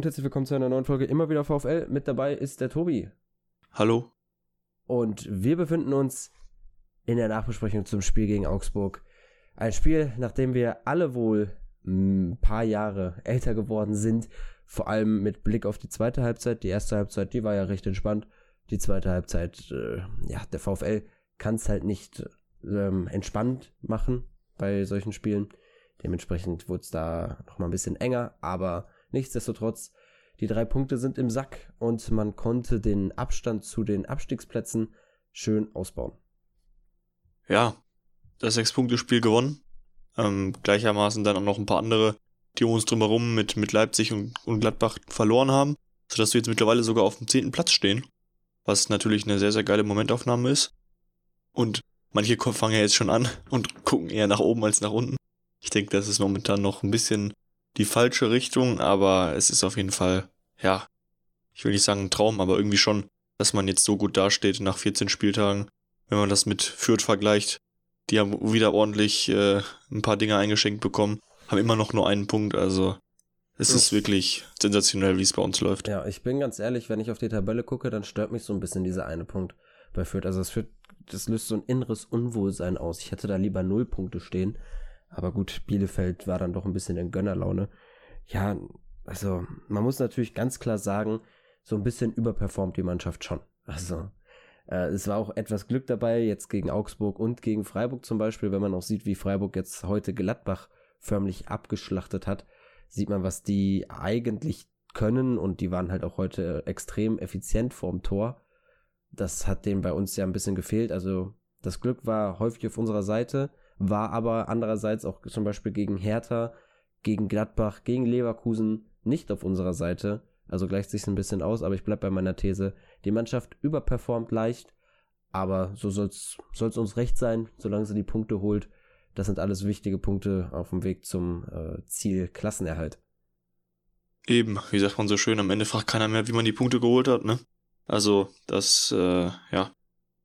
Und herzlich willkommen zu einer neuen Folge immer wieder VfL. Mit dabei ist der Tobi. Hallo. Und wir befinden uns in der Nachbesprechung zum Spiel gegen Augsburg. Ein Spiel, nachdem wir alle wohl ein paar Jahre älter geworden sind. Vor allem mit Blick auf die zweite Halbzeit. Die erste Halbzeit, die war ja recht entspannt. Die zweite Halbzeit, äh, ja, der VfL kann es halt nicht ähm, entspannt machen bei solchen Spielen. Dementsprechend wurde es da nochmal ein bisschen enger, aber Nichtsdestotrotz, die drei Punkte sind im Sack und man konnte den Abstand zu den Abstiegsplätzen schön ausbauen. Ja, das Sechs-Punkte-Spiel gewonnen. Ähm, gleichermaßen dann auch noch ein paar andere, die um uns drumherum mit, mit Leipzig und, und Gladbach verloren haben, sodass wir jetzt mittlerweile sogar auf dem zehnten Platz stehen. Was natürlich eine sehr, sehr geile Momentaufnahme ist. Und manche fangen ja jetzt schon an und gucken eher nach oben als nach unten. Ich denke, das ist momentan noch ein bisschen die falsche Richtung, aber es ist auf jeden Fall, ja, ich will nicht sagen ein Traum, aber irgendwie schon, dass man jetzt so gut dasteht nach 14 Spieltagen. Wenn man das mit Fürth vergleicht, die haben wieder ordentlich äh, ein paar Dinge eingeschenkt bekommen, haben immer noch nur einen Punkt, also es ist wirklich sensationell, wie es bei uns läuft. Ja, ich bin ganz ehrlich, wenn ich auf die Tabelle gucke, dann stört mich so ein bisschen dieser eine Punkt bei Fürth. Also es führt, das löst so ein inneres Unwohlsein aus. Ich hätte da lieber null Punkte stehen. Aber gut, Bielefeld war dann doch ein bisschen in Gönnerlaune. Ja, also man muss natürlich ganz klar sagen, so ein bisschen überperformt die Mannschaft schon. Also äh, es war auch etwas Glück dabei, jetzt gegen Augsburg und gegen Freiburg zum Beispiel, wenn man auch sieht, wie Freiburg jetzt heute Gladbach förmlich abgeschlachtet hat, sieht man, was die eigentlich können und die waren halt auch heute extrem effizient vorm Tor. Das hat denen bei uns ja ein bisschen gefehlt. Also das Glück war häufig auf unserer Seite war aber andererseits auch zum Beispiel gegen Hertha, gegen Gladbach, gegen Leverkusen nicht auf unserer Seite. Also gleicht sich ein bisschen aus, aber ich bleibe bei meiner These. Die Mannschaft überperformt leicht, aber so soll es uns recht sein, solange sie die Punkte holt. Das sind alles wichtige Punkte auf dem Weg zum äh, Ziel Klassenerhalt. Eben, wie sagt man so schön, am Ende fragt keiner mehr, wie man die Punkte geholt hat, ne? Also, das, äh, ja,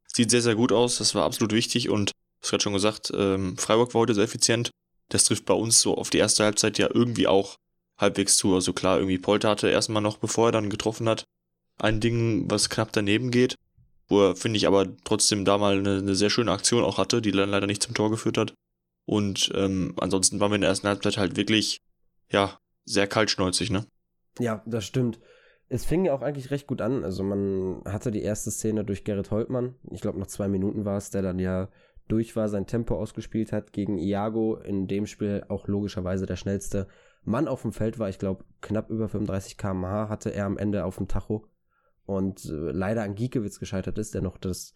sieht sehr, sehr gut aus. Das war absolut wichtig und hast gerade schon gesagt, ähm, Freiburg war heute sehr effizient. Das trifft bei uns so auf die erste Halbzeit ja irgendwie auch halbwegs zu. Also klar, irgendwie Polter hatte erstmal noch, bevor er dann getroffen hat, ein Ding, was knapp daneben geht. Wo er, finde ich, aber trotzdem da mal eine, eine, sehr schöne Aktion auch hatte, die dann leider nicht zum Tor geführt hat. Und ähm, ansonsten waren wir in der ersten Halbzeit halt wirklich, ja, sehr kaltschnäuzig, ne? Ja, das stimmt. Es fing ja auch eigentlich recht gut an. Also man hatte die erste Szene durch Gerrit Holtmann. Ich glaube, nach zwei Minuten war es, der dann ja durch war, sein Tempo ausgespielt hat gegen Iago, in dem Spiel auch logischerweise der schnellste Mann auf dem Feld war. Ich glaube, knapp über 35 km/h hatte er am Ende auf dem Tacho und äh, leider an Giekewitz gescheitert ist, der noch das,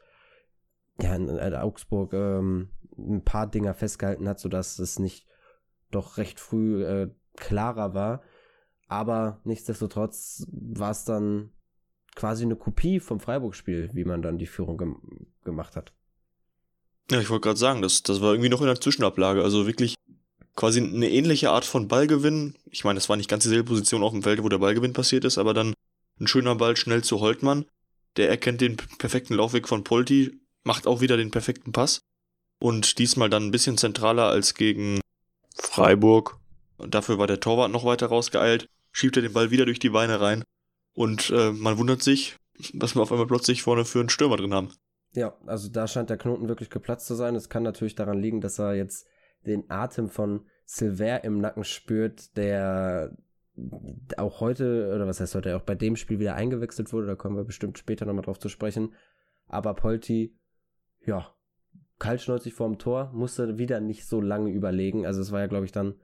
ja, in, in Augsburg ähm, ein paar Dinger festgehalten hat, sodass es nicht doch recht früh äh, klarer war. Aber nichtsdestotrotz war es dann quasi eine Kopie vom Freiburg-Spiel, wie man dann die Führung gem gemacht hat. Ja, ich wollte gerade sagen, das, das war irgendwie noch in der Zwischenablage. Also wirklich quasi eine ähnliche Art von Ballgewinn. Ich meine, das war nicht ganz dieselbe Position auf dem Feld, wo der Ballgewinn passiert ist, aber dann ein schöner Ball schnell zu Holtmann. Der erkennt den perfekten Laufweg von Polti, macht auch wieder den perfekten Pass. Und diesmal dann ein bisschen zentraler als gegen Freiburg. Und dafür war der Torwart noch weiter rausgeeilt, schiebt er den Ball wieder durch die Beine rein. Und äh, man wundert sich, was wir auf einmal plötzlich vorne für einen Stürmer drin haben. Ja, also da scheint der Knoten wirklich geplatzt zu sein. Es kann natürlich daran liegen, dass er jetzt den Atem von Silver im Nacken spürt, der auch heute, oder was heißt heute, auch bei dem Spiel wieder eingewechselt wurde. Da kommen wir bestimmt später nochmal drauf zu sprechen. Aber Polti, ja, kaltschnäuzig vorm Tor, musste wieder nicht so lange überlegen. Also es war ja, glaube ich, dann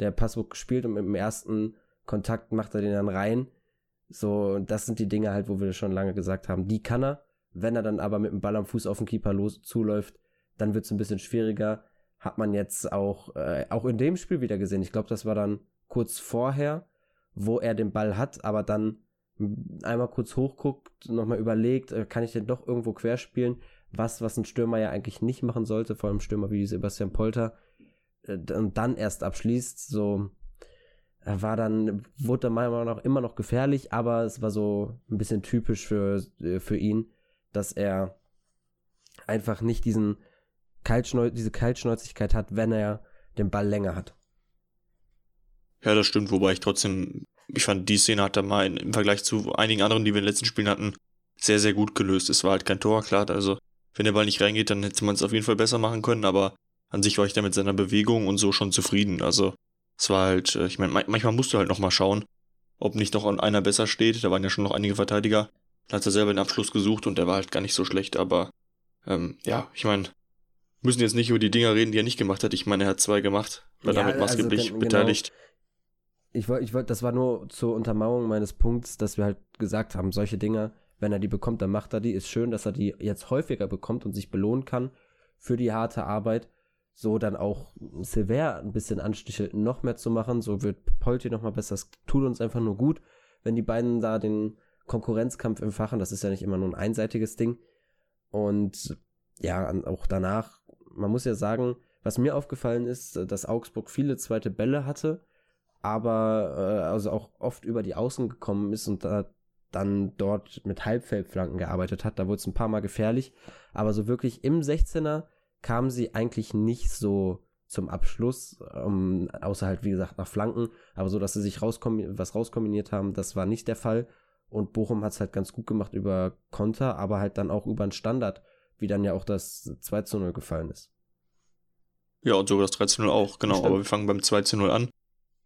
der Passbook gespielt und mit dem ersten Kontakt macht er den dann rein. So, das sind die Dinge halt, wo wir schon lange gesagt haben, die kann er. Wenn er dann aber mit dem Ball am Fuß auf den Keeper los zuläuft, dann wird es ein bisschen schwieriger. Hat man jetzt auch, äh, auch in dem Spiel wieder gesehen. Ich glaube, das war dann kurz vorher, wo er den Ball hat, aber dann einmal kurz hochguckt, nochmal überlegt, äh, kann ich denn doch irgendwo querspielen? Was, was ein Stürmer ja eigentlich nicht machen sollte, vor allem Stürmer wie Sebastian Polter, äh, und dann erst abschließt, so er war dann, wurde er meiner Meinung nach immer noch gefährlich, aber es war so ein bisschen typisch für, äh, für ihn, dass er einfach nicht diesen Kaltschneu diese Kaltschnäuzigkeit hat, wenn er den Ball länger hat. Ja, das stimmt, wobei ich trotzdem ich fand, die Szene hat er mal in, im Vergleich zu einigen anderen, die wir in den letzten Spielen hatten, sehr, sehr gut gelöst. Es war halt kein Tor, klar. Also, wenn der Ball nicht reingeht, dann hätte man es auf jeden Fall besser machen können, aber an sich war ich da mit seiner Bewegung und so schon zufrieden. Also, es war halt, äh, ich meine, manchmal musst du halt nochmal schauen, ob nicht noch einer besser steht. Da waren ja schon noch einige Verteidiger. Da hat er selber den Abschluss gesucht und der war halt gar nicht so schlecht, aber ähm, ja, ich meine, müssen jetzt nicht über die Dinger reden, die er nicht gemacht hat. Ich meine, er hat zwei gemacht, war ja, damit maßgeblich also, genau, beteiligt. Ich wollte, ich wollte, das war nur zur Untermauerung meines Punkts, dass wir halt gesagt haben, solche Dinger, wenn er die bekommt, dann macht er die. Ist schön, dass er die jetzt häufiger bekommt und sich belohnen kann für die harte Arbeit. So dann auch Silver ein bisschen anstichelt, noch mehr zu machen. So wird Polti noch mal besser. Das tut uns einfach nur gut, wenn die beiden da den Konkurrenzkampf entfachen. Das ist ja nicht immer nur ein einseitiges Ding. Und ja, auch danach, man muss ja sagen, was mir aufgefallen ist, dass Augsburg viele zweite Bälle hatte, aber äh, also auch oft über die Außen gekommen ist und da dann dort mit Halbfeldflanken gearbeitet hat. Da wurde es ein paar Mal gefährlich, aber so wirklich im 16er kam sie eigentlich nicht so zum Abschluss, ähm, außer halt wie gesagt nach Flanken, aber so, dass sie sich rauskom was rauskombiniert haben, das war nicht der Fall. Und Bochum hat es halt ganz gut gemacht über Konter, aber halt dann auch über einen Standard, wie dann ja auch das 2 zu 0 gefallen ist. Ja, und sogar das 3 zu 0 auch, genau. Stimmt. Aber wir fangen beim 2 zu 0 an.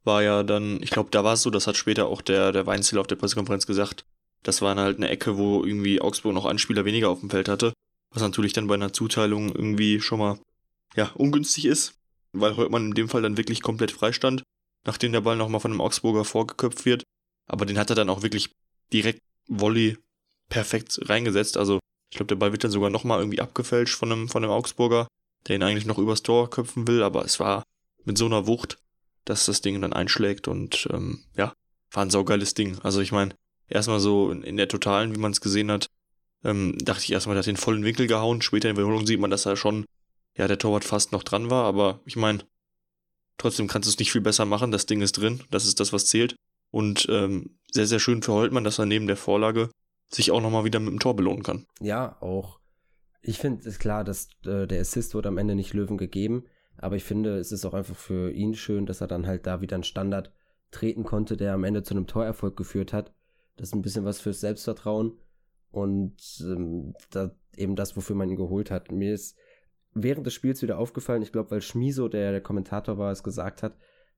War ja dann, ich glaube, da war es so, das hat später auch der, der Weinziel auf der Pressekonferenz gesagt. Das war halt eine Ecke, wo irgendwie Augsburg noch einen Spieler weniger auf dem Feld hatte. Was natürlich dann bei einer Zuteilung irgendwie schon mal, ja, ungünstig ist. Weil Holtmann in dem Fall dann wirklich komplett freistand, nachdem der Ball nochmal von einem Augsburger vorgeköpft wird. Aber den hat er dann auch wirklich direkt Volley perfekt reingesetzt. Also ich glaube, der Ball wird dann sogar nochmal irgendwie abgefälscht von einem, von einem Augsburger, der ihn eigentlich noch übers Tor köpfen will, aber es war mit so einer Wucht, dass das Ding dann einschlägt und ähm, ja, war ein saugeiles Ding. Also ich meine, erstmal so in, in der Totalen, wie man es gesehen hat, ähm, dachte ich erstmal, der hat den vollen Winkel gehauen. Später in der Wiederholung sieht man, dass er schon, ja, der Torwart fast noch dran war, aber ich meine, trotzdem kannst du es nicht viel besser machen. Das Ding ist drin, das ist das, was zählt. Und ähm, sehr, sehr schön für Holtmann, dass er neben der Vorlage sich auch nochmal wieder mit dem Tor belohnen kann. Ja, auch. Ich finde es klar, dass äh, der Assist wurde am Ende nicht Löwen gegeben, aber ich finde, es ist auch einfach für ihn schön, dass er dann halt da wieder einen Standard treten konnte, der am Ende zu einem Torerfolg geführt hat. Das ist ein bisschen was fürs Selbstvertrauen und ähm, da, eben das, wofür man ihn geholt hat. Mir ist während des Spiels wieder aufgefallen, ich glaube, weil Schmiso, der der Kommentator war, es gesagt hat,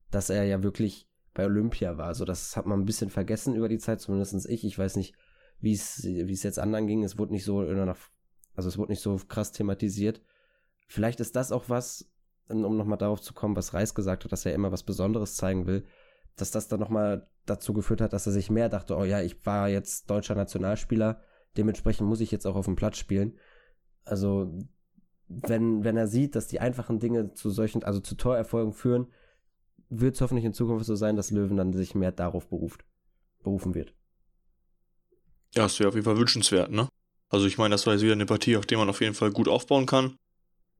dass er ja wirklich bei Olympia war. So, das hat man ein bisschen vergessen über die Zeit, zumindest ich. Ich weiß nicht, wie es, wie es jetzt anderen ging. Es wurde nicht so also es wurde nicht so krass thematisiert. Vielleicht ist das auch was, um nochmal darauf zu kommen, was Reis gesagt hat, dass er immer was Besonderes zeigen will, dass das dann nochmal dazu geführt hat, dass er sich mehr dachte, oh ja, ich war jetzt deutscher Nationalspieler, dementsprechend muss ich jetzt auch auf dem Platz spielen. Also, wenn, wenn er sieht, dass die einfachen Dinge zu solchen, also zu Torerfolgen führen, wird es hoffentlich in Zukunft so sein, dass Löwen dann sich mehr darauf beruft, berufen wird. Ja, das wäre auf jeden Fall wünschenswert, ne? Also ich meine, das war jetzt wieder eine Partie, auf der man auf jeden Fall gut aufbauen kann.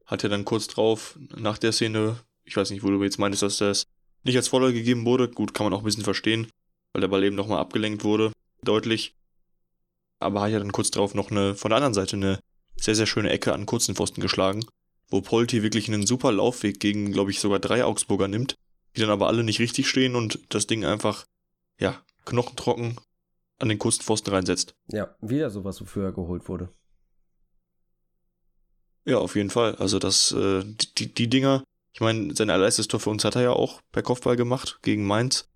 Hat ja dann kurz drauf, nach der Szene, ich weiß nicht, wo du jetzt meintest, dass das nicht als Vorlage gegeben wurde. Gut, kann man auch ein bisschen verstehen, weil der Ball eben nochmal abgelenkt wurde, deutlich. Aber hat ja dann kurz drauf noch eine, von der anderen Seite eine sehr, sehr schöne Ecke an kurzen Pfosten geschlagen, wo Polti wirklich einen super Laufweg gegen, glaube ich, sogar drei Augsburger nimmt die dann aber alle nicht richtig stehen und das Ding einfach, ja, knochentrocken an den kurzen Pfosten reinsetzt. Ja, wieder sowas, wofür er geholt wurde. Ja, auf jeden Fall. Also das, äh, die, die Dinger, ich meine, sein allererstes Tor für uns hat er ja auch per Kopfball gemacht gegen Mainz.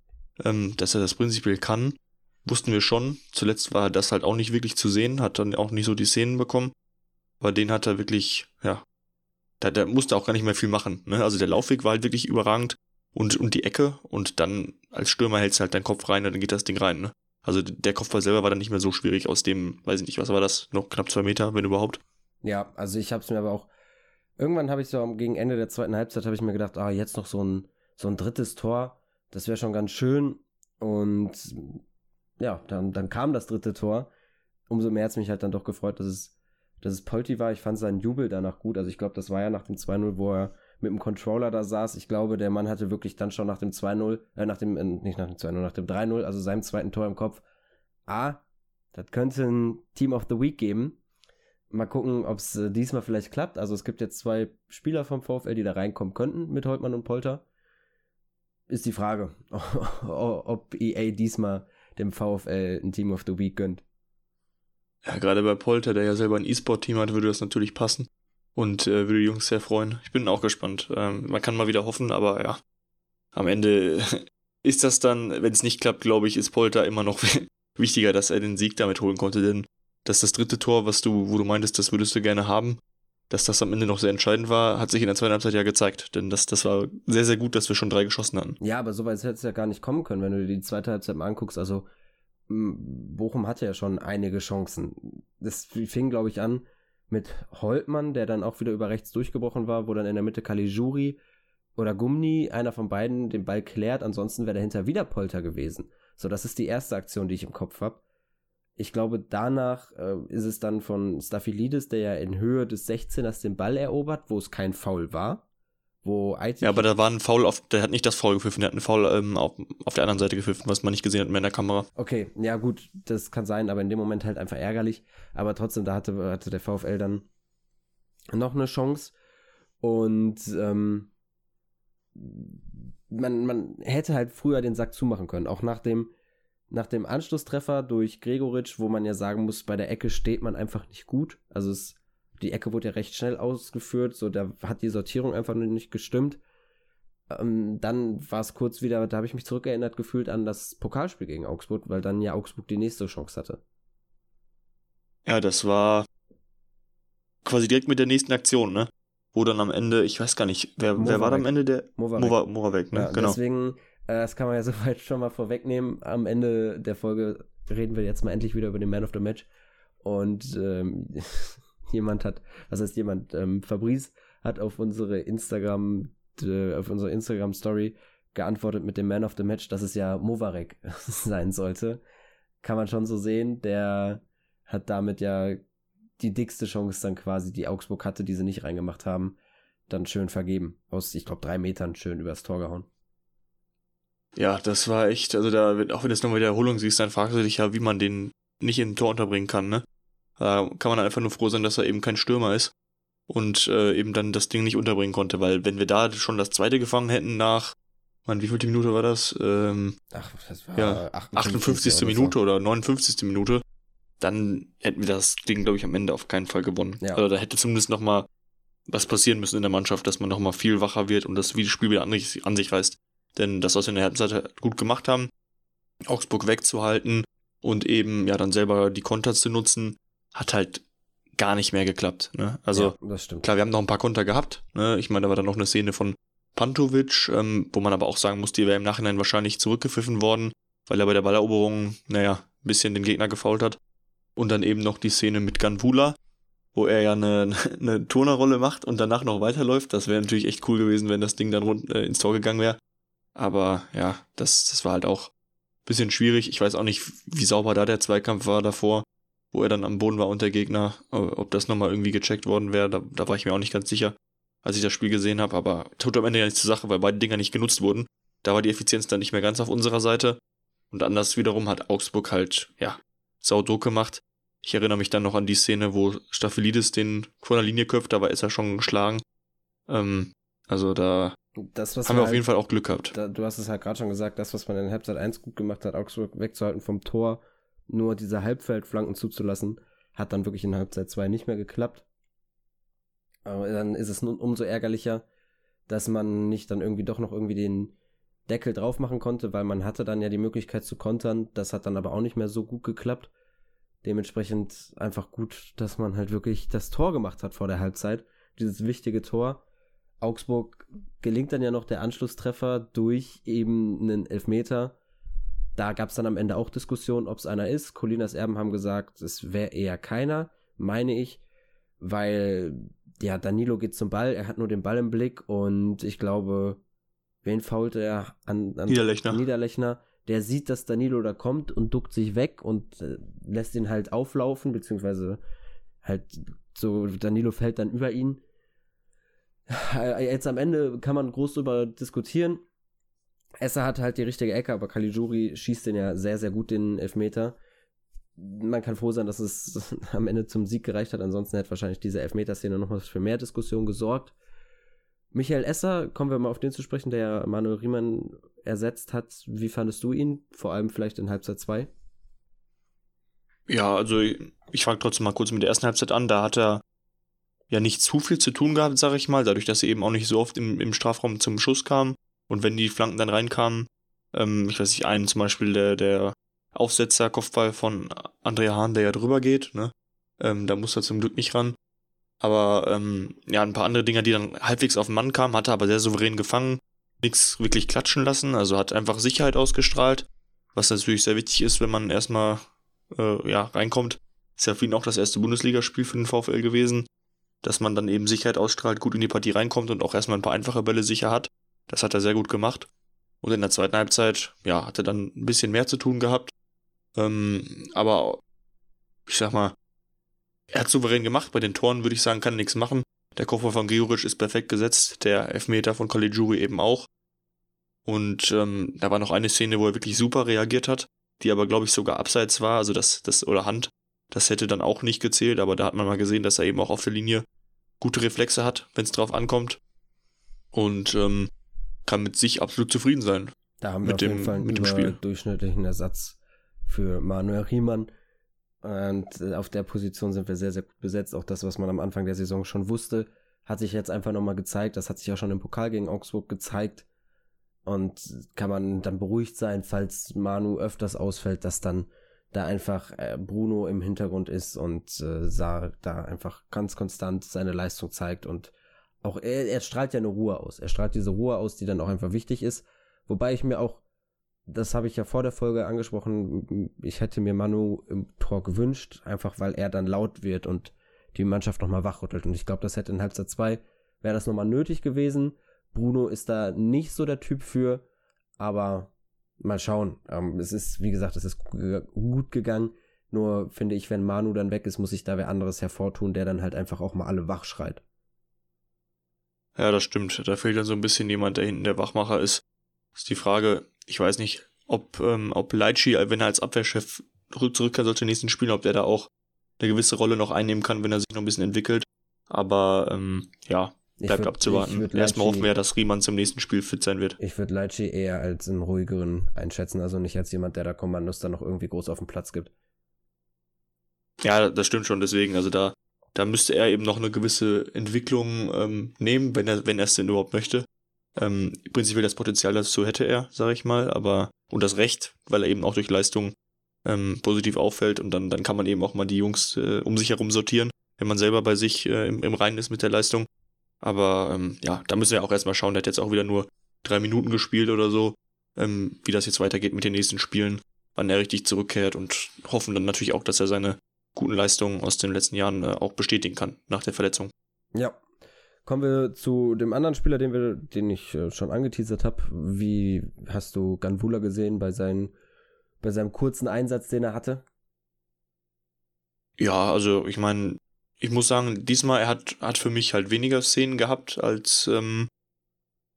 Ähm, dass er das prinzipiell kann, wussten wir schon. Zuletzt war das halt auch nicht wirklich zu sehen, hat dann auch nicht so die Szenen bekommen. Aber den hat er wirklich, ja, da, da musste auch gar nicht mehr viel machen. Ne? Also der Laufweg war halt wirklich überragend und, und die Ecke und dann als Stürmer hältst du halt deinen Kopf rein und dann geht das Ding rein, ne? Also der Kopfball selber war dann nicht mehr so schwierig aus dem, weiß ich nicht, was war das? Noch knapp zwei Meter, wenn überhaupt. Ja, also ich hab's mir aber auch, irgendwann habe ich so gegen Ende der zweiten Halbzeit habe ich mir gedacht, ah, jetzt noch so ein, so ein drittes Tor, das wäre schon ganz schön. Und ja, dann, dann kam das dritte Tor. Umso mehr hat's mich halt dann doch gefreut, dass es, dass es Polti war. Ich fand seinen Jubel danach gut. Also ich glaube, das war ja nach dem 2-0, wo er mit dem Controller da saß. Ich glaube, der Mann hatte wirklich dann schon nach dem 2-0, äh, nach dem, äh, nicht nach dem 2-0, nach dem 3-0, also seinem zweiten Tor im Kopf. Ah, das könnte ein Team of the Week geben. Mal gucken, ob es äh, diesmal vielleicht klappt. Also es gibt jetzt zwei Spieler vom VfL, die da reinkommen könnten mit Holtmann und Polter. ist die Frage, ob EA diesmal dem VfL ein Team of the Week gönnt. Ja, gerade bei Polter, der ja selber ein E-Sport-Team hat, würde das natürlich passen. Und äh, würde die Jungs sehr freuen. Ich bin auch gespannt. Ähm, man kann mal wieder hoffen, aber ja, am Ende ist das dann, wenn es nicht klappt, glaube ich, ist Polter immer noch wichtiger, dass er den Sieg damit holen konnte. Denn dass das dritte Tor, was du, wo du meintest, das würdest du gerne haben, dass das am Ende noch sehr entscheidend war, hat sich in der zweiten Halbzeit ja gezeigt. Denn das, das war sehr, sehr gut, dass wir schon drei geschossen hatten. Ja, aber so weit hätte es ja gar nicht kommen können, wenn du dir die zweite Halbzeit mal anguckst. Also Bochum hatte ja schon einige Chancen. Das fing, glaube ich, an mit Holtmann, der dann auch wieder über rechts durchgebrochen war, wo dann in der Mitte Caligiuri oder Gumni, einer von beiden, den Ball klärt. Ansonsten wäre dahinter wieder Polter gewesen. So, das ist die erste Aktion, die ich im Kopf habe. Ich glaube, danach äh, ist es dann von Staphylidis, der ja in Höhe des 16ers den Ball erobert, wo es kein Foul war wo Ja, aber da war ein Foul auf, der hat nicht das Foul gepfiffen, der hat einen Foul ähm, auf, auf der anderen Seite gepfiffen, was man nicht gesehen hat mehr in der Kamera. Okay, ja gut, das kann sein, aber in dem Moment halt einfach ärgerlich. Aber trotzdem, da hatte, hatte der VfL dann noch eine Chance. Und ähm, man, man hätte halt früher den Sack zumachen können. Auch nach dem, nach dem Anschlusstreffer durch Gregoritsch, wo man ja sagen muss, bei der Ecke steht man einfach nicht gut. Also es die Ecke wurde ja recht schnell ausgeführt, so da hat die Sortierung einfach nicht gestimmt. Ähm, dann war es kurz wieder, da habe ich mich zurückerinnert gefühlt an das Pokalspiel gegen Augsburg, weil dann ja Augsburg die nächste Chance hatte. Ja, das war quasi direkt mit der nächsten Aktion, ne? Wo dann am Ende, ich weiß gar nicht, wer, wer war da am Ende der Moravec, Moravec ne? Ja, genau. Deswegen, äh, das kann man ja soweit schon mal vorwegnehmen. Am Ende der Folge reden wir jetzt mal endlich wieder über den Man of the Match. Und ähm, jemand hat, was heißt jemand, ähm, Fabrice hat auf unsere Instagram, äh, auf unsere Instagram Story geantwortet mit dem Man of the Match, dass es ja Movarek sein sollte. Kann man schon so sehen. Der hat damit ja die dickste Chance dann quasi, die Augsburg hatte, die sie nicht reingemacht haben, dann schön vergeben. Aus, ich glaube, drei Metern schön übers Tor gehauen. Ja, das war echt, also da, auch wenn du es nochmal Wiederholung siehst, dann fragst du dich ja, wie man den nicht in ein Tor unterbringen kann, ne? Da kann man einfach nur froh sein, dass er eben kein Stürmer ist und äh, eben dann das Ding nicht unterbringen konnte, weil wenn wir da schon das zweite gefangen hätten nach, man, wie viele Minute war das? Ähm, Ach, das war ja, 58. 58. Minute oder 59. Minute, dann hätten wir das Ding, glaube ich, am Ende auf keinen Fall gewonnen. Ja. Also da hätte zumindest noch mal was passieren müssen in der Mannschaft, dass man noch mal viel wacher wird und das Spiel wieder an sich, an sich reißt. Denn das, was wir in der Halbzeit gut gemacht haben, Augsburg wegzuhalten und eben ja dann selber die Konter zu nutzen, hat halt gar nicht mehr geklappt. Ne? Also ja, klar, wir haben noch ein paar Konter gehabt. Ne? Ich meine, da war dann noch eine Szene von Pantovic, ähm, wo man aber auch sagen muss, die wäre im Nachhinein wahrscheinlich zurückgepfiffen worden, weil er bei der Balleroberung, naja, ein bisschen den Gegner gefault hat. Und dann eben noch die Szene mit Ganvula, wo er ja eine, eine Turnerrolle macht und danach noch weiterläuft. Das wäre natürlich echt cool gewesen, wenn das Ding dann rund, äh, ins Tor gegangen wäre. Aber ja, das, das war halt auch ein bisschen schwierig. Ich weiß auch nicht, wie sauber da der Zweikampf war davor wo er dann am Boden war und der Gegner, äh, ob das nochmal irgendwie gecheckt worden wäre, da, da war ich mir auch nicht ganz sicher, als ich das Spiel gesehen habe, aber tut am Ende ja nichts zur Sache, weil beide Dinger nicht genutzt wurden. Da war die Effizienz dann nicht mehr ganz auf unserer Seite. Und anders wiederum hat Augsburg halt, ja, Druck gemacht. Ich erinnere mich dann noch an die Szene, wo Staphylides den vor der Linie köpft, da war ist er schon geschlagen. Ähm, also da das, haben wir halt, auf jeden Fall auch Glück gehabt. Da, du hast es halt gerade schon gesagt, das, was man in Halbzeit 1 gut gemacht hat, Augsburg wegzuhalten vom Tor, nur diese Halbfeldflanken zuzulassen, hat dann wirklich in Halbzeit 2 nicht mehr geklappt. Aber dann ist es nun umso ärgerlicher, dass man nicht dann irgendwie doch noch irgendwie den Deckel drauf machen konnte, weil man hatte dann ja die Möglichkeit zu kontern. Das hat dann aber auch nicht mehr so gut geklappt. Dementsprechend einfach gut, dass man halt wirklich das Tor gemacht hat vor der Halbzeit. Dieses wichtige Tor. Augsburg gelingt dann ja noch der Anschlusstreffer durch eben einen Elfmeter da gab es dann am Ende auch Diskussionen, ob es einer ist. Colinas Erben haben gesagt, es wäre eher keiner, meine ich, weil ja, Danilo geht zum Ball, er hat nur den Ball im Blick und ich glaube, wen fault er an, an Niederlechner. Niederlechner? Der sieht, dass Danilo da kommt und duckt sich weg und äh, lässt ihn halt auflaufen, beziehungsweise halt so, Danilo fällt dann über ihn. Jetzt am Ende kann man groß darüber diskutieren. Esser hat halt die richtige Ecke, aber Caligiuri schießt den ja sehr, sehr gut, den Elfmeter. Man kann froh sein, dass es am Ende zum Sieg gereicht hat. Ansonsten hätte wahrscheinlich diese Elfmeter-Szene nochmal für mehr Diskussion gesorgt. Michael Esser, kommen wir mal auf den zu sprechen, der Manuel Riemann ersetzt hat. Wie fandest du ihn? Vor allem vielleicht in Halbzeit 2? Ja, also ich fange trotzdem mal kurz mit der ersten Halbzeit an. Da hat er ja nicht zu viel zu tun gehabt, sage ich mal, dadurch, dass er eben auch nicht so oft im, im Strafraum zum Schuss kam. Und wenn die Flanken dann reinkamen, ähm, ich weiß nicht, einen zum Beispiel der, der Aufsetzer, Kopfball von Andrea Hahn, der ja drüber geht, ne? Ähm, da muss er zum Glück nicht ran. Aber ähm, ja, ein paar andere Dinger, die dann halbwegs auf den Mann kamen, hat er aber sehr souverän gefangen, nichts wirklich klatschen lassen, also hat einfach Sicherheit ausgestrahlt, was natürlich sehr wichtig ist, wenn man erstmal äh, ja, reinkommt. Ist ja für ihn auch das erste Bundesligaspiel für den VfL gewesen, dass man dann eben Sicherheit ausstrahlt, gut in die Partie reinkommt und auch erstmal ein paar einfache Bälle sicher hat. Das hat er sehr gut gemacht. Und in der zweiten Halbzeit, ja, hat er dann ein bisschen mehr zu tun gehabt. Ähm, aber ich sag mal, er hat souverän gemacht. Bei den Toren würde ich sagen, kann nichts machen. Der Koffer von Gregoritsch ist perfekt gesetzt, der Elfmeter von Caligiuri eben auch. Und ähm, da war noch eine Szene, wo er wirklich super reagiert hat, die aber, glaube ich, sogar abseits war, also das, das, oder Hand. Das hätte dann auch nicht gezählt, aber da hat man mal gesehen, dass er eben auch auf der Linie gute Reflexe hat, wenn es drauf ankommt. Und ähm, kann mit sich absolut zufrieden sein. Da haben wir auf jeden dem, Fall einen mit dem Spiel. durchschnittlichen Ersatz für Manuel Riemann. Und äh, auf der Position sind wir sehr, sehr gut besetzt. Auch das, was man am Anfang der Saison schon wusste, hat sich jetzt einfach nochmal gezeigt. Das hat sich auch schon im Pokal gegen Augsburg gezeigt. Und kann man dann beruhigt sein, falls Manu öfters ausfällt, dass dann da einfach äh, Bruno im Hintergrund ist und äh, da einfach ganz konstant seine Leistung zeigt und auch er, er strahlt ja eine Ruhe aus. Er strahlt diese Ruhe aus, die dann auch einfach wichtig ist. Wobei ich mir auch das habe ich ja vor der Folge angesprochen, ich hätte mir Manu im Tor gewünscht, einfach weil er dann laut wird und die Mannschaft nochmal wachrüttelt. Und ich glaube, das hätte in Halbzeit 2, wäre das nochmal nötig gewesen. Bruno ist da nicht so der Typ für, aber mal schauen. Ähm, es ist, wie gesagt, es ist gut gegangen. Nur finde ich, wenn Manu dann weg ist, muss sich da wer anderes hervortun, der dann halt einfach auch mal alle wach schreit. Ja, das stimmt. Da fehlt dann so ein bisschen jemand, der hinten der Wachmacher ist. Ist die Frage, ich weiß nicht, ob, ähm, ob Leitchi, wenn er als Abwehrchef zurückkehren sollte in den nächsten Spielen, ob der da auch eine gewisse Rolle noch einnehmen kann, wenn er sich noch ein bisschen entwickelt. Aber ähm, ja, bleibt würd, abzuwarten. Erstmal hoffen wir, dass Riemann zum nächsten Spiel fit sein wird. Ich würde Leitchi eher als einen ruhigeren einschätzen, also nicht als jemand, der da Kommandos dann noch irgendwie groß auf den Platz gibt. Ja, das stimmt schon, deswegen, also da, da müsste er eben noch eine gewisse Entwicklung ähm, nehmen, wenn er, wenn er es denn überhaupt möchte. Ähm, prinzipiell das Potenzial dazu hätte er, sage ich mal, aber und das Recht, weil er eben auch durch Leistung ähm, positiv auffällt und dann, dann kann man eben auch mal die Jungs äh, um sich herum sortieren, wenn man selber bei sich äh, im, im Reinen ist mit der Leistung. Aber ähm, ja, da müssen wir auch erstmal schauen, der hat jetzt auch wieder nur drei Minuten gespielt oder so, ähm, wie das jetzt weitergeht mit den nächsten Spielen, wann er richtig zurückkehrt und hoffen dann natürlich auch, dass er seine guten Leistungen aus den letzten Jahren äh, auch bestätigen kann nach der Verletzung. Ja, Kommen wir zu dem anderen Spieler, den, wir, den ich äh, schon angeteasert habe. Wie hast du Ganvula gesehen bei, seinen, bei seinem kurzen Einsatz, den er hatte? Ja, also ich meine, ich muss sagen, diesmal er hat, hat für mich halt weniger Szenen gehabt als ähm,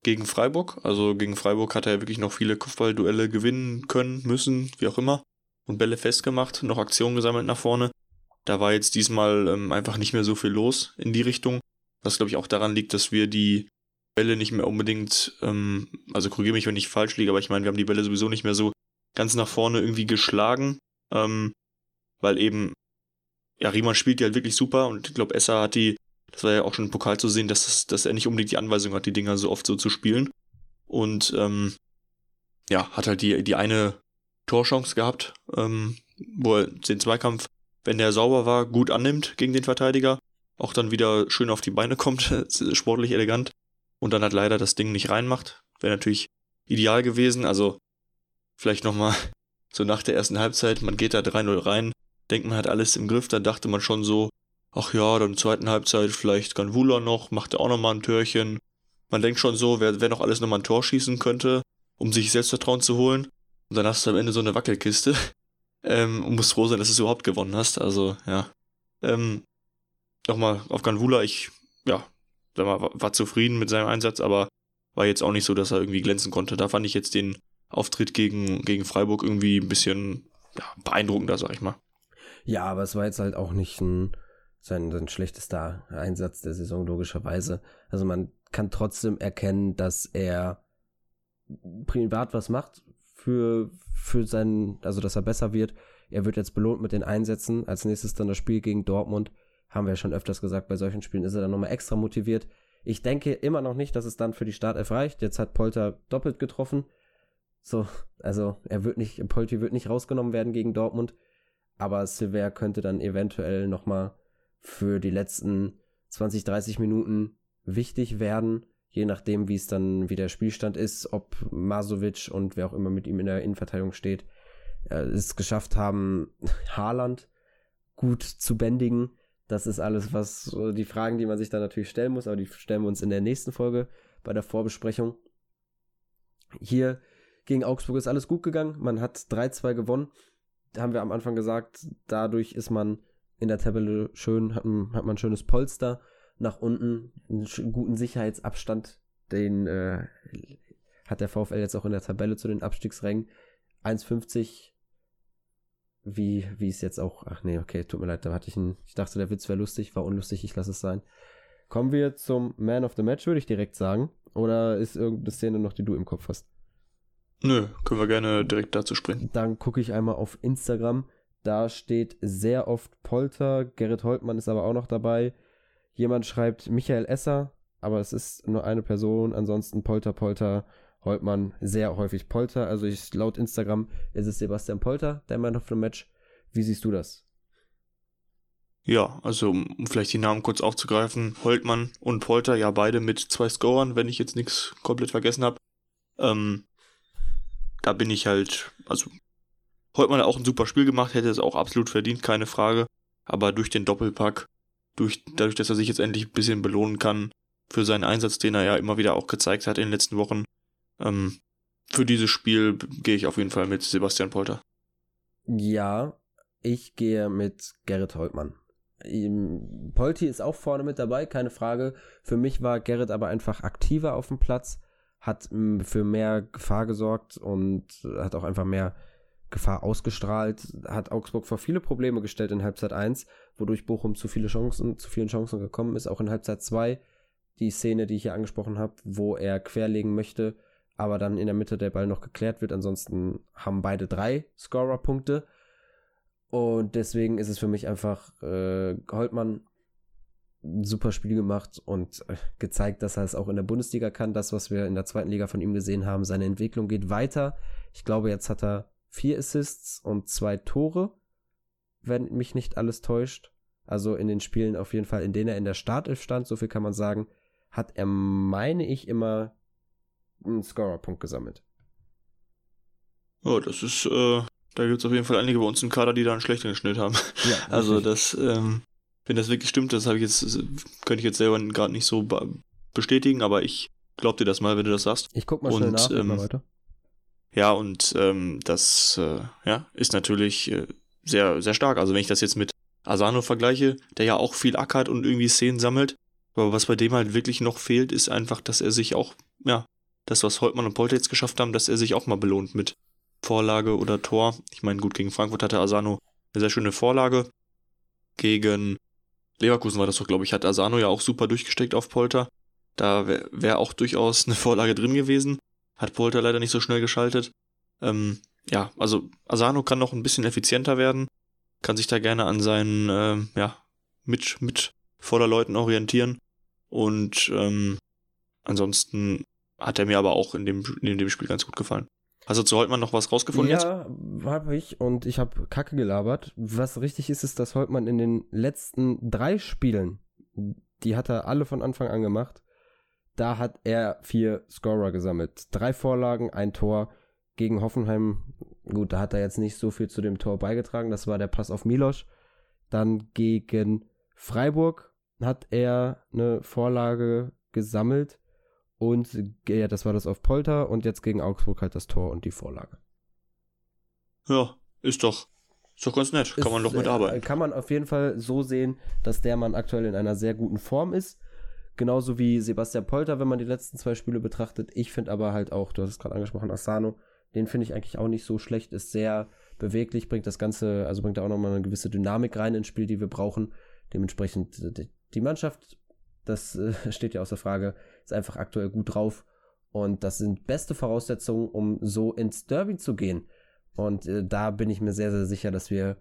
gegen Freiburg. Also gegen Freiburg hat er wirklich noch viele Kopfballduelle gewinnen können, müssen, wie auch immer. Und Bälle festgemacht, noch Aktionen gesammelt nach vorne. Da war jetzt diesmal ähm, einfach nicht mehr so viel los in die Richtung. Was glaube ich auch daran liegt, dass wir die Bälle nicht mehr unbedingt, ähm, also korrigiere mich, wenn ich falsch liege, aber ich meine, wir haben die Bälle sowieso nicht mehr so ganz nach vorne irgendwie geschlagen, ähm, weil eben, ja, Riemann spielt die halt wirklich super und ich glaube, Esser hat die, das war ja auch schon im Pokal zu sehen, dass, das, dass er nicht unbedingt die Anweisung hat, die Dinger so oft so zu spielen. Und ähm, ja, hat halt die, die eine Torchance gehabt, ähm, wo er den Zweikampf, wenn der sauber war, gut annimmt gegen den Verteidiger auch dann wieder schön auf die Beine kommt, sportlich elegant und dann halt leider das Ding nicht reinmacht. Wäre natürlich ideal gewesen, also vielleicht nochmal so nach der ersten Halbzeit, man geht da 3-0 rein, denkt man hat alles im Griff, dann dachte man schon so, ach ja, dann zweiten Halbzeit vielleicht Ganvula noch, macht er auch nochmal ein Törchen. Man denkt schon so, wer, wer noch alles nochmal ein Tor schießen könnte, um sich Selbstvertrauen zu holen. Und dann hast du am Ende so eine Wackelkiste ähm, und musst froh sein, dass du es überhaupt gewonnen hast. Also, ja. Ähm, nochmal auf Ganvula, ich, ja, sag mal, war, zufrieden mit seinem Einsatz, aber war jetzt auch nicht so, dass er irgendwie glänzen konnte. Da fand ich jetzt den Auftritt gegen, gegen Freiburg irgendwie ein bisschen ja, beeindruckender, sag ich mal. Ja, aber es war jetzt halt auch nicht ein, sein, sein schlechtester Einsatz der Saison, logischerweise. Also man kann trotzdem erkennen, dass er privat was macht für, für seinen, also dass er besser wird. Er wird jetzt belohnt mit den Einsätzen. Als nächstes dann das Spiel gegen Dortmund. Haben wir ja schon öfters gesagt, bei solchen Spielen ist er dann nochmal extra motiviert. Ich denke immer noch nicht, dass es dann für die Startelf reicht. Jetzt hat Polter doppelt getroffen. So, also er wird nicht, Polti wird nicht rausgenommen werden gegen Dortmund. Aber Silver könnte dann eventuell nochmal für die letzten 20, 30 Minuten wichtig werden, je nachdem, wie es dann, wie der Spielstand ist, ob Masovic und wer auch immer mit ihm in der Innenverteidigung steht, äh, es geschafft haben, Haaland gut zu bändigen. Das ist alles, was die Fragen, die man sich dann natürlich stellen muss, aber die stellen wir uns in der nächsten Folge bei der Vorbesprechung. Hier gegen Augsburg ist alles gut gegangen. Man hat 3-2 gewonnen. Da haben wir am Anfang gesagt, dadurch ist man in der Tabelle schön, hat, hat man ein schönes Polster nach unten, einen guten Sicherheitsabstand. Den äh, hat der VfL jetzt auch in der Tabelle zu den Abstiegsrängen. 1,50 wie, wie es jetzt auch, ach nee, okay, tut mir leid, da hatte ich einen, ich dachte, der Witz wäre lustig, war unlustig, ich lasse es sein. Kommen wir zum Man of the Match, würde ich direkt sagen. Oder ist irgendeine Szene noch, die du im Kopf hast? Nö, können wir gerne direkt dazu springen. Dann gucke ich einmal auf Instagram. Da steht sehr oft Polter. Gerrit Holtmann ist aber auch noch dabei. Jemand schreibt Michael Esser, aber es ist nur eine Person. Ansonsten Polter, Polter, Holtmann, sehr häufig Polter. Also ich, laut Instagram ist es Sebastian Polter, der Man of the Match. Wie siehst du das? Ja, also um vielleicht die Namen kurz aufzugreifen, Holtmann und Polter, ja beide mit zwei Scorern, wenn ich jetzt nichts komplett vergessen habe. Ähm, da bin ich halt, also Holtmann hat auch ein super Spiel gemacht, hätte es auch absolut verdient, keine Frage. Aber durch den Doppelpack, durch, dadurch, dass er sich jetzt endlich ein bisschen belohnen kann für seinen Einsatz, den er ja immer wieder auch gezeigt hat in den letzten Wochen, ähm, für dieses Spiel gehe ich auf jeden Fall mit Sebastian Polter. Ja, ich gehe mit Gerrit Holtmann. Polti ist auch vorne mit dabei, keine Frage. Für mich war Gerrit aber einfach aktiver auf dem Platz, hat für mehr Gefahr gesorgt und hat auch einfach mehr Gefahr ausgestrahlt, hat Augsburg vor viele Probleme gestellt in Halbzeit 1, wodurch Bochum zu viele Chancen, zu vielen Chancen gekommen ist, auch in Halbzeit 2. Die Szene, die ich hier angesprochen habe, wo er querlegen möchte, aber dann in der Mitte der Ball noch geklärt wird. Ansonsten haben beide drei Scorer-Punkte. Und deswegen ist es für mich einfach äh, Holtmann ein super Spiel gemacht und äh, gezeigt, dass er es auch in der Bundesliga kann. Das, was wir in der zweiten Liga von ihm gesehen haben, seine Entwicklung geht weiter. Ich glaube, jetzt hat er vier Assists und zwei Tore, wenn mich nicht alles täuscht. Also in den Spielen auf jeden Fall, in denen er in der Startelf stand, so viel kann man sagen, hat er, meine ich, immer einen Scorer-Punkt gesammelt. Oh, das ist, äh, da gibt es auf jeden Fall einige bei uns im Kader, die da einen schlechteren Schnitt haben. Ja, also das, ähm, wenn das wirklich stimmt, das habe ich jetzt, könnte ich jetzt selber gerade nicht so bestätigen, aber ich glaub dir das mal, wenn du das sagst. Ich guck mal schnell und, nach, ähm, weiter. Ja, und ähm, das äh, ja, ist natürlich äh, sehr, sehr stark. Also wenn ich das jetzt mit Asano vergleiche, der ja auch viel ackert und irgendwie Szenen sammelt, aber was bei dem halt wirklich noch fehlt, ist einfach, dass er sich auch, ja, das, was Holtmann und Polter jetzt geschafft haben, dass er sich auch mal belohnt mit Vorlage oder Tor. Ich meine, gut, gegen Frankfurt hatte Asano eine sehr schöne Vorlage. Gegen Leverkusen war das doch, glaube ich, hat Asano ja auch super durchgesteckt auf Polter. Da wäre wär auch durchaus eine Vorlage drin gewesen. Hat Polter leider nicht so schnell geschaltet. Ähm, ja, also Asano kann noch ein bisschen effizienter werden. Kann sich da gerne an seinen, ähm, ja, mit, mit Vorderleuten orientieren. Und ähm, ansonsten hat er mir aber auch in dem, in dem Spiel ganz gut gefallen. Hast du zu Holtmann noch was rausgefunden ja, jetzt? Ja, habe ich und ich habe Kacke gelabert. Was richtig ist, ist, dass Holtmann in den letzten drei Spielen, die hat er alle von Anfang an gemacht, da hat er vier Scorer gesammelt. Drei Vorlagen, ein Tor gegen Hoffenheim. Gut, da hat er jetzt nicht so viel zu dem Tor beigetragen. Das war der Pass auf Milosch. Dann gegen Freiburg hat er eine Vorlage gesammelt. Und ja, das war das auf Polter und jetzt gegen Augsburg halt das Tor und die Vorlage. Ja, ist doch, ist doch ganz nett. Kann ist, man doch mitarbeiten. Äh, kann man auf jeden Fall so sehen, dass der Mann aktuell in einer sehr guten Form ist. Genauso wie Sebastian Polter, wenn man die letzten zwei Spiele betrachtet. Ich finde aber halt auch, du hast es gerade angesprochen, Asano, den finde ich eigentlich auch nicht so schlecht, ist sehr beweglich, bringt das Ganze, also bringt da auch nochmal eine gewisse Dynamik rein ins Spiel, die wir brauchen. Dementsprechend, die Mannschaft das äh, steht ja außer Frage, ist einfach aktuell gut drauf. Und das sind beste Voraussetzungen, um so ins Derby zu gehen. Und äh, da bin ich mir sehr, sehr sicher, dass wir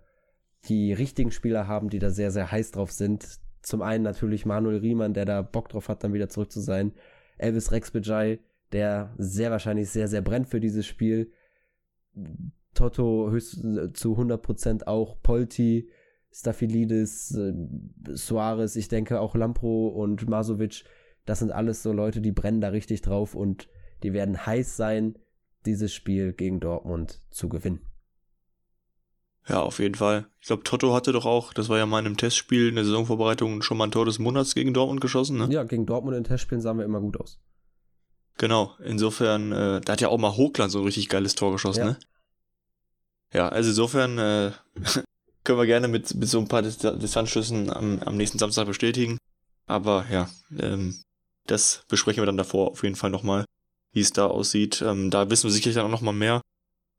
die richtigen Spieler haben, die da sehr, sehr heiß drauf sind. Zum einen natürlich Manuel Riemann, der da Bock drauf hat, dann wieder zurück zu sein. Elvis Rex Bejai, der sehr wahrscheinlich sehr, sehr brennt für dieses Spiel. Toto höchst zu 100% auch. Polti, Staphylidis, äh, Suarez, ich denke auch Lampro und Masovic. Das sind alles so Leute, die brennen da richtig drauf und die werden heiß sein, dieses Spiel gegen Dortmund zu gewinnen. Ja, auf jeden Fall. Ich glaube, Toto hatte doch auch, das war ja mal in einem Testspiel in der Saisonvorbereitung, schon mal ein Tor des Monats gegen Dortmund geschossen, ne? Ja, gegen Dortmund in Testspielen sahen wir immer gut aus. Genau, insofern, äh, da hat ja auch mal Hochland so ein richtig geiles Tor geschossen, ja. ne? Ja, also insofern äh, können wir gerne mit, mit so ein paar Distanzschüssen am, am nächsten Samstag bestätigen. Aber ja, ähm, das besprechen wir dann davor auf jeden Fall nochmal, wie es da aussieht. Ähm, da wissen wir sicherlich dann auch nochmal mehr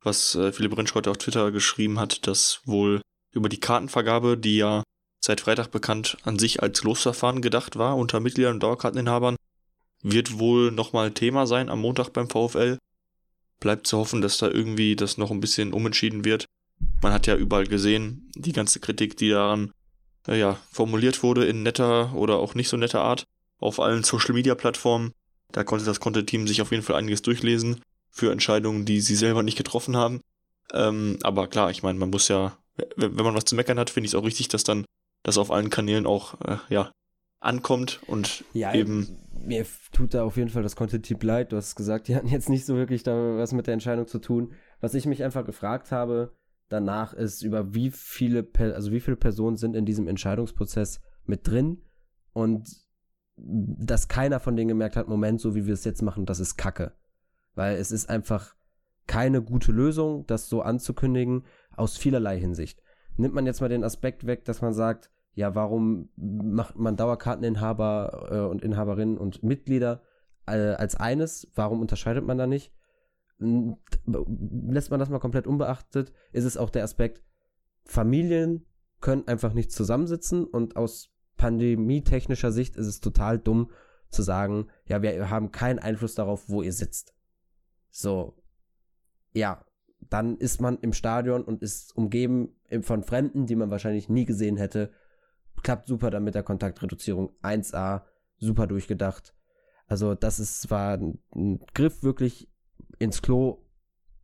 was äh, Philipp Rentsch heute auf Twitter geschrieben hat, dass wohl über die Kartenvergabe, die ja seit Freitag bekannt an sich als Losverfahren gedacht war unter Mitgliedern und Dauerkarteninhabern, wird wohl nochmal Thema sein am Montag beim VfL. Bleibt zu hoffen, dass da irgendwie das noch ein bisschen umentschieden wird. Man hat ja überall gesehen, die ganze Kritik, die daran äh, ja, formuliert wurde in netter oder auch nicht so netter Art auf allen Social Media Plattformen. Da konnte das Content-Team sich auf jeden Fall einiges durchlesen für Entscheidungen, die sie selber nicht getroffen haben. Ähm, aber klar, ich meine, man muss ja, wenn man was zu meckern hat, finde ich es auch richtig, dass dann das auf allen Kanälen auch äh, ja ankommt und ja, eben. Mir tut da auf jeden Fall das Content-Team leid. Du hast gesagt, die hatten jetzt nicht so wirklich da was mit der Entscheidung zu tun. Was ich mich einfach gefragt habe danach ist, über wie viele, also wie viele Personen sind in diesem Entscheidungsprozess mit drin und dass keiner von denen gemerkt hat, Moment, so wie wir es jetzt machen, das ist Kacke weil es ist einfach keine gute Lösung, das so anzukündigen, aus vielerlei Hinsicht. Nimmt man jetzt mal den Aspekt weg, dass man sagt, ja, warum macht man Dauerkarteninhaber äh, und Inhaberinnen und Mitglieder äh, als eines? Warum unterscheidet man da nicht? Lässt man das mal komplett unbeachtet, ist es auch der Aspekt, Familien können einfach nicht zusammensitzen und aus pandemietechnischer Sicht ist es total dumm zu sagen, ja, wir haben keinen Einfluss darauf, wo ihr sitzt. So, ja, dann ist man im Stadion und ist umgeben von Fremden, die man wahrscheinlich nie gesehen hätte. Klappt super dann mit der Kontaktreduzierung 1A, super durchgedacht. Also das ist, war ein Griff wirklich ins Klo,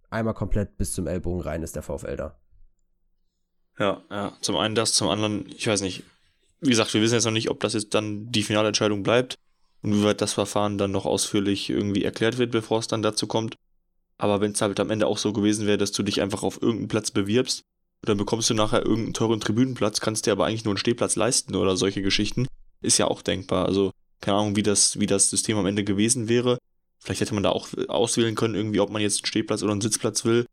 einmal komplett bis zum Ellbogen rein ist der VfL da. Ja, ja, zum einen das, zum anderen, ich weiß nicht, wie gesagt, wir wissen jetzt noch nicht, ob das jetzt dann die finale Entscheidung bleibt und wie weit das Verfahren dann noch ausführlich irgendwie erklärt wird, bevor es dann dazu kommt. Aber wenn es halt am Ende auch so gewesen wäre, dass du dich einfach auf irgendeinen Platz bewirbst, dann bekommst du nachher irgendeinen teuren Tribünenplatz, kannst dir aber eigentlich nur einen Stehplatz leisten oder solche Geschichten, ist ja auch denkbar. Also keine Ahnung, wie das, wie das System am Ende gewesen wäre. Vielleicht hätte man da auch auswählen können, irgendwie, ob man jetzt einen Stehplatz oder einen Sitzplatz will.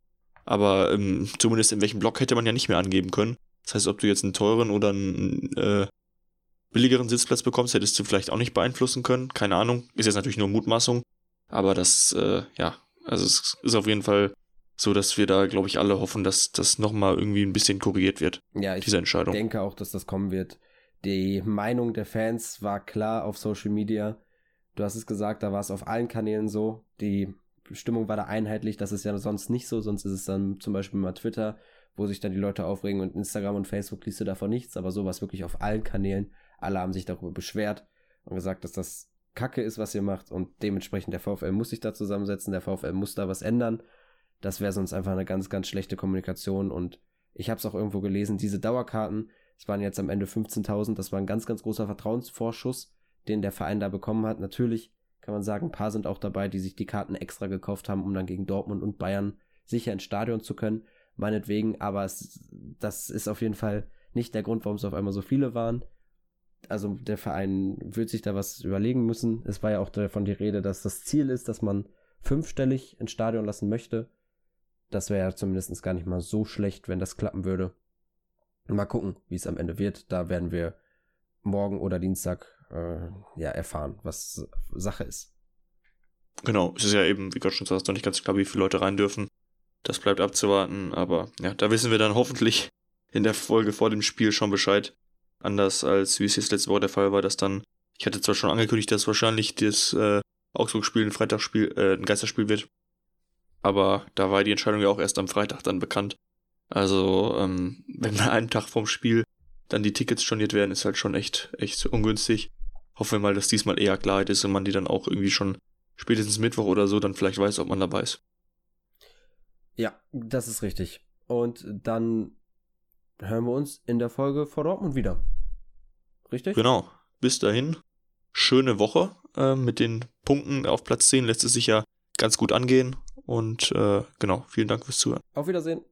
Aber ähm, zumindest in welchem Block hätte man ja nicht mehr angeben können. Das heißt, ob du jetzt einen teuren oder einen äh, billigeren Sitzplatz bekommst, hättest du vielleicht auch nicht beeinflussen können. Keine Ahnung. Ist jetzt natürlich nur Mutmaßung. Aber das, äh, ja, also es ist auf jeden Fall so, dass wir da, glaube ich, alle hoffen, dass das nochmal irgendwie ein bisschen korrigiert wird. Ja, ich diese Entscheidung. denke auch, dass das kommen wird. Die Meinung der Fans war klar auf Social Media. Du hast es gesagt, da war es auf allen Kanälen so. Die Stimmung war da einheitlich. Das ist ja sonst nicht so. Sonst ist es dann zum Beispiel mal Twitter, wo sich dann die Leute aufregen und Instagram und Facebook liest du davon nichts. Aber so war es wirklich auf allen Kanälen. Alle haben sich darüber beschwert und gesagt, dass das Kacke ist, was ihr macht und dementsprechend der VfL muss sich da zusammensetzen, der VfL muss da was ändern. Das wäre sonst einfach eine ganz, ganz schlechte Kommunikation und ich habe es auch irgendwo gelesen, diese Dauerkarten, es waren jetzt am Ende 15.000, das war ein ganz, ganz großer Vertrauensvorschuss, den der Verein da bekommen hat. Natürlich kann man sagen, ein paar sind auch dabei, die sich die Karten extra gekauft haben, um dann gegen Dortmund und Bayern sicher ins Stadion zu können, meinetwegen, aber es, das ist auf jeden Fall nicht der Grund, warum es auf einmal so viele waren also der Verein wird sich da was überlegen müssen. Es war ja auch davon die Rede, dass das Ziel ist, dass man fünfstellig ins Stadion lassen möchte. Das wäre ja zumindest gar nicht mal so schlecht, wenn das klappen würde. Mal gucken, wie es am Ende wird. Da werden wir morgen oder Dienstag äh, ja erfahren, was Sache ist. Genau, es ist ja eben, wie Gott schon sagt, noch nicht ganz klar, wie viele Leute rein dürfen. Das bleibt abzuwarten, aber ja, da wissen wir dann hoffentlich in der Folge vor dem Spiel schon Bescheid. Anders als wie es jetzt letzte Woche der Fall war, dass dann Ich hatte zwar schon angekündigt, dass wahrscheinlich das äh, Augsburg-Spiel ein Freitagsspiel, äh, ein Geisterspiel wird. Aber da war die Entscheidung ja auch erst am Freitag dann bekannt. Also, ähm, wenn einen Tag vom Spiel dann die Tickets storniert werden, ist halt schon echt, echt ungünstig. Hoffen wir mal, dass diesmal eher Klarheit ist und man die dann auch irgendwie schon spätestens Mittwoch oder so dann vielleicht weiß, ob man dabei ist. Ja, das ist richtig. Und dann hören wir uns in der Folge vor Dortmund wieder. Richtig? Genau. Bis dahin. Schöne Woche. Äh, mit den Punkten auf Platz 10 lässt es sich ja ganz gut angehen. Und äh, genau, vielen Dank fürs Zuhören. Auf Wiedersehen.